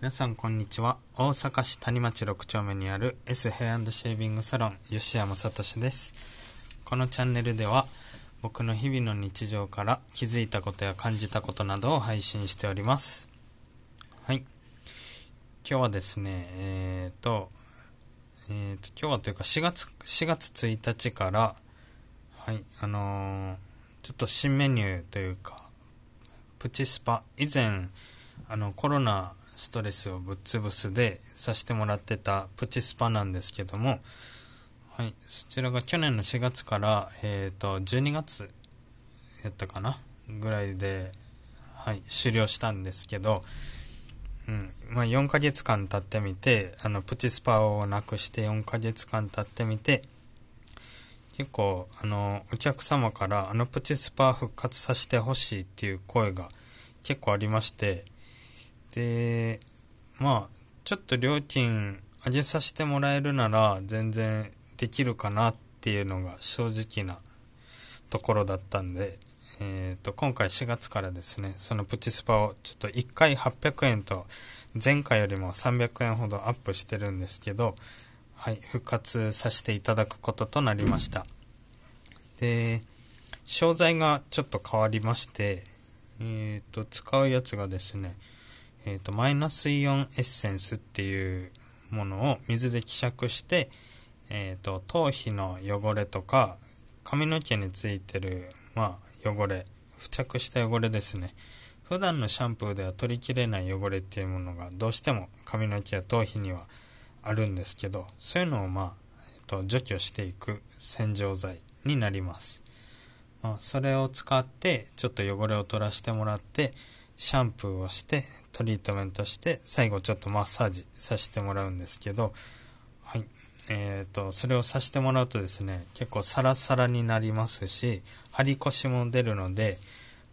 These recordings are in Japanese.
皆さんこんにちは。大阪市谷町6丁目にある S ヘアシェービングサロン吉山聡です。このチャンネルでは僕の日々の日常から気づいたことや感じたことなどを配信しております。はい。今日はですねえっ、ー、とえっ、ー、と今日はというか4月4月1日からはいあのー、ちょっと新メニューというかプチスパ。以前あのコロナストレスをぶっ潰すでさせてもらってたプチスパなんですけども、はい、そちらが去年の4月から、えっ、ー、と、12月やったかなぐらいで、はい、終了したんですけど、うん、まあ4ヶ月間経ってみて、あの、プチスパをなくして4ヶ月間経ってみて、結構、あの、お客様からあのプチスパ復活させてほしいっていう声が結構ありまして、で、まあ、ちょっと料金上げさせてもらえるなら全然できるかなっていうのが正直なところだったんで、えっ、ー、と、今回4月からですね、そのプチスパをちょっと1回800円と前回よりも300円ほどアップしてるんですけど、はい、復活させていただくこととなりました。で、商材がちょっと変わりまして、えっ、ー、と、使うやつがですね、えっ、ー、と、マイナスイオンエッセンスっていうものを水で希釈して、えっ、ー、と、頭皮の汚れとか、髪の毛についてる、まあ、汚れ、付着した汚れですね。普段のシャンプーでは取りきれない汚れっていうものがどうしても髪の毛や頭皮にはあるんですけど、そういうのをまあ、えっ、と、除去していく洗浄剤になります。ま、それを使ってちょっと汚れを取らせてもらって、シャンプーをしてトリートメントして最後ちょっとマッサージさせてもらうんですけどはいえーと、それをさせてもらうとですね結構サラサラになりますし張り腰も出るので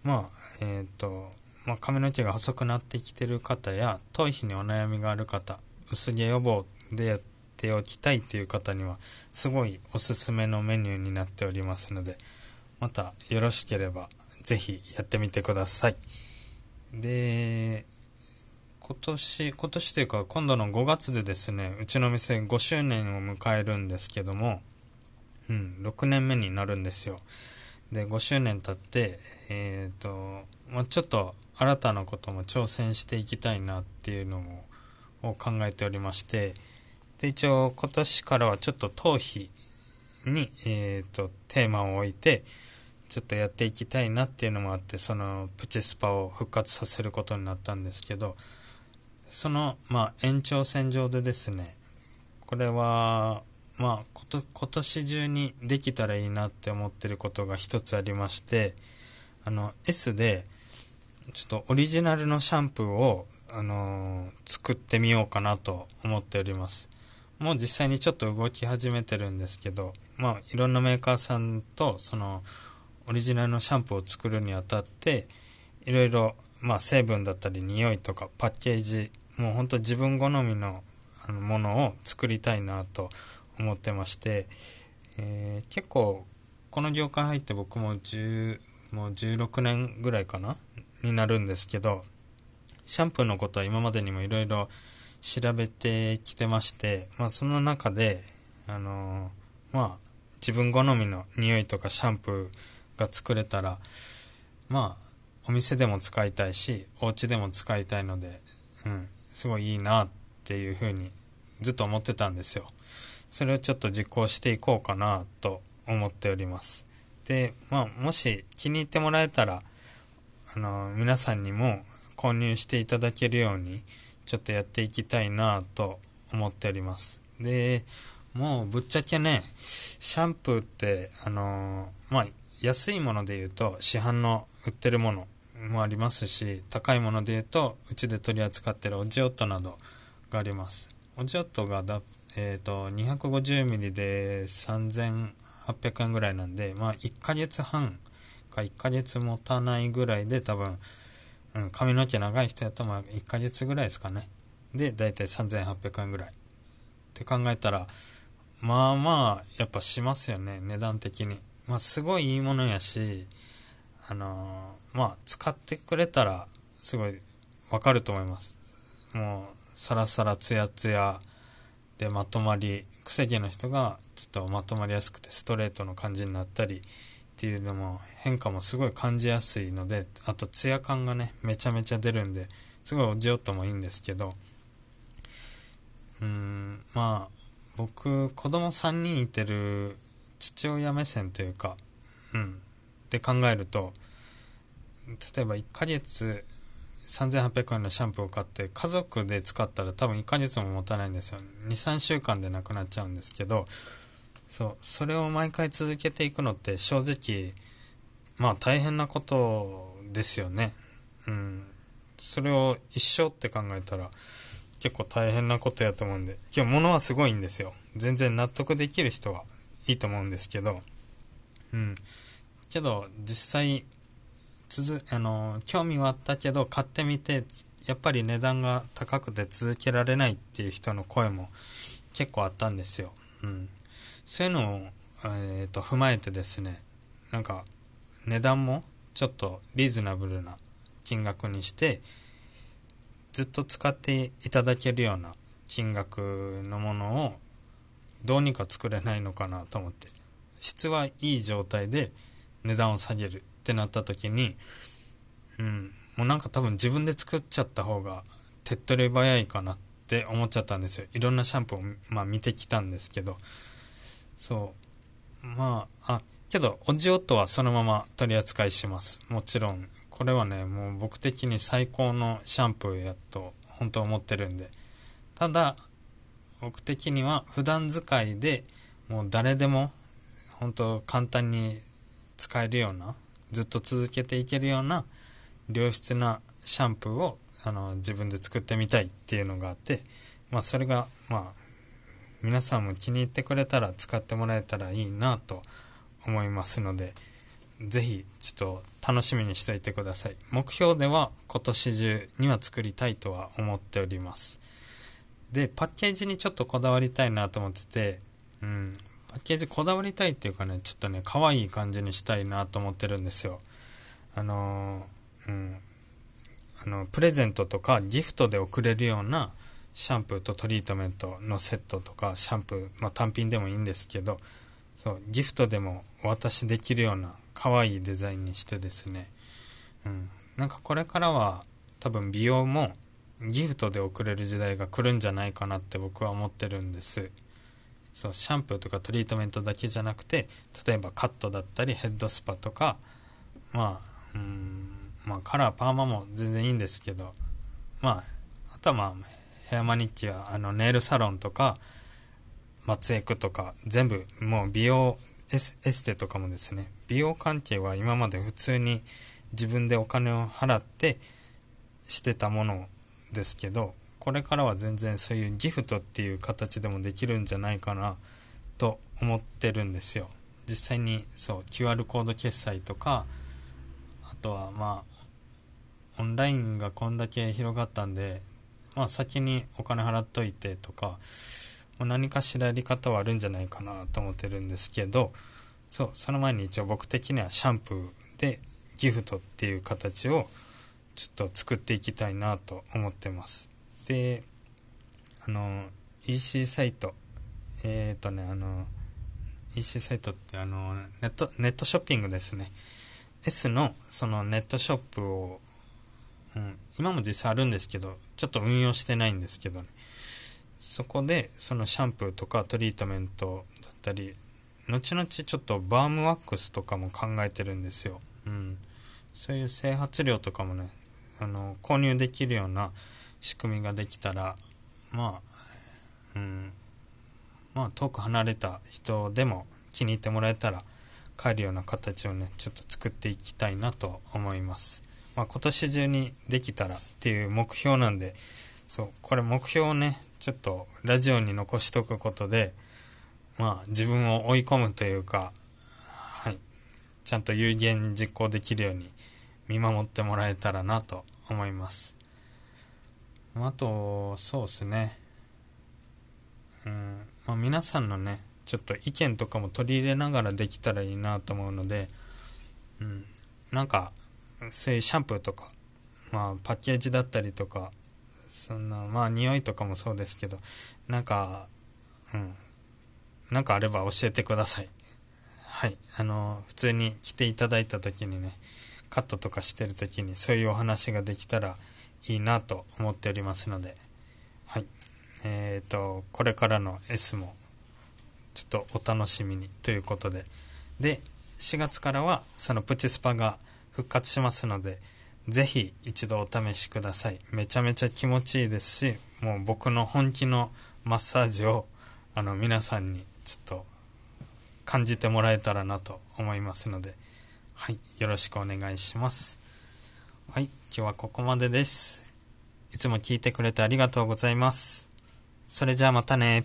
まあえっ、ー、と、まあ、髪の毛が細くなってきてる方や頭皮にお悩みがある方薄毛予防でやっておきたいという方にはすごいおすすめのメニューになっておりますのでまたよろしければ是非やってみてください。で、今年、今年というか今度の5月でですね、うちの店5周年を迎えるんですけども、うん、6年目になるんですよ。で、5周年経って、えっ、ー、と、まあ、ちょっと新たなことも挑戦していきたいなっていうのを考えておりまして、で、一応今年からはちょっと頭皮に、えっ、ー、と、テーマを置いて、ちょっとやっていきたいなっていうのもあってそのプチスパを復活させることになったんですけどそのまあ延長線上でですねこれはまあ今年中にできたらいいなって思ってることが一つありましてあの S でちょっとオリジナルのシャンプーを、あのー、作ってみようかなと思っております。もう実際にちょっと動き始めてるんですけど、まあいろんなメーカーさんとそのオリジナルのシャンプーを作るにあたっていろいろ、まあ、成分だったり匂いとかパッケージもうほんと自分好みのものを作りたいなと思ってまして、えー、結構この業界入って僕も10もう16年ぐらいかなになるんですけどシャンプーのことは今までにもいろいろ調べてきてまして、まあ、その中であのー、まあ自分好みの匂いとかシャンプーが作れたらまあお店でも使いたいしお家でも使いたいので、うん、すごいいいなっていうふうにずっと思ってたんですよ。それをちょっと実行していこうかなと思っております。で、まあ、もし気に入ってもらえたら、あの、皆さんにも購入していただけるように、ちょっとやっていきたいなと思っております。で、もうぶっちゃけね、シャンプーって、あのまあ、安いもので言うと市販の売ってるものもありますし高いもので言うとうちで取り扱ってるオジオットなどがあります。オジオットがだ、えーと、250ml で3800円ぐらいなんでまあ1ヶ月半か1ヶ月持たないぐらいで多分、うん、髪の毛長い人やとまあ1ヶ月ぐらいですかね。でだいたい3800円ぐらい。って考えたらまあまあやっぱしますよね値段的に。まあ、すごいいいものやし、あのー、まあ、使ってくれたら、すごいわかると思います。もうサラサラツヤツヤ。でまとまり癖毛の人がちょっとまとまりやすくてストレートの感じになったりっていうのも変化もすごい感じやすいのであとツヤ感がねめちゃめちゃ出るんですごいおじよともいいんですけど。うーんまあ僕子供3人いてる父親目線というかうん。で考えると例えば1ヶ月3800円のシャンプーを買って家族で使ったら多分1ヶ月も持たないんですよ。23週間でなくなっちゃうんですけどそうそれを毎回続けていくのって正直まあ大変なことですよね。うん。それを一生って考えたら結構大変なことやと思うんで今日物はすごいんですよ。全然納得できる人はいいと思うんですけどうん。けど実際あの興味はあったけど買ってみてやっぱり値段が高くて続けられないっていう人の声も結構あったんですよ。うん、そういうのを、えーと、踏まえてですねなんか値段もちょっとリーズナブルな金額にしてずっと使っていただけるような金額のものをどうにか作れないのかなと思って質はいい状態で値段を下げるってなった時に、うん、もうなんか多分自分で作っちゃった方が手っ取り早いかなって思っちゃったんですよ。いろんなシャンプーを、まあ、見てきたんですけど、そう。まあ、あ、けど、おじおとはそのまま取り扱いします。もちろん。これはね、もう僕的に最高のシャンプーやと、本当思ってるんで。ただ、僕的には普段使いでもう誰でも本当簡単に使えるようなずっと続けていけるような良質なシャンプーをあの自分で作ってみたいっていうのがあってまあそれがまあ皆さんも気に入ってくれたら使ってもらえたらいいなと思いますので是非ちょっと楽しみにしておいてください。目標では今年中には作りたいとは思っております。でパッケージにちょっとこだわりたいなと思っててうんケージこだわりたいっていうかね、ちょっとね、可愛い感じにしたいなと思ってるんですよ。あの、うん。あの、プレゼントとかギフトで送れるようなシャンプーとトリートメントのセットとか、シャンプー、まあ単品でもいいんですけど、そう、ギフトでもお渡しできるような可愛いデザインにしてですね、うん。なんかこれからは多分美容もギフトで送れる時代が来るんじゃないかなって僕は思ってるんです。そうシャンプーとかトリートメントだけじゃなくて例えばカットだったりヘッドスパとかまあうんまあカラーパーマも全然いいんですけどまああとはまあヘアマニキュアあのネイルサロンとか松江区とか全部もう美容エステとかもですね美容関係は今まで普通に自分でお金を払ってしてたものですけどこれからは全然そういうギフトっていう形でもできるんじゃないかなと思ってるんですよ。実際にそう QR コード決済とかあとはまあオンラインがこんだけ広がったんでまあ先にお金払っといてとか何かしらやり方はあるんじゃないかなと思ってるんですけどそうその前に一応僕的にはシャンプーでギフトっていう形をちょっと作っていきたいなと思ってます。であの EC サイトえっ、ー、とねあの EC サイトってあのネットネットショッピングですね。S のそのネットショップを、うん、今も実際あるんですけどちょっと運用してないんですけどね。そこでそのシャンプーとかトリートメントだったり後々ちょっとバームワックスとかも考えてるんですよ、うん、そういう整髪料とかもねあの購入できるような仕組みができたらまあうんまあ遠く離れた人でも気に入ってもらえたら帰るような形をねちょっと作っていきたいなと思います。まあ、今年中にできたらっていう目標なんでそうこれ目標をねちょっとラジオに残しとくことでまあ自分を追い込むというかはいちゃんと有言実行できるように見守ってもらえたらなと思います。あと、そうですね。うん。まあ、皆さんのね、ちょっと意見とかも取り入れながらできたらいいなと思うので、うん。なんか、そういうシャンプーとか、まあ、パッケージだったりとか、そんなまあ匂いとかもそうですけどなんかうんなんかあれば教えてくださいはいあの普通に来ていただいた時にねカットとかしてる時にそういうお話ができたらいいなと思っておりますので。はい。えっ、ー、とこれからの S もちょっとお楽しみにということで。で4月からはそのプチスパが復活しますのでぜひ一度お試しください。めちゃめちゃ気持ちいいですしもう僕の本気のマッサージをあの皆さんにちょっと感じてもらえたらなと思いますので。はいよろしくお願いしますはい今日はここまでです。いつも聞いてくれてありがとうございます。それじゃあまたね。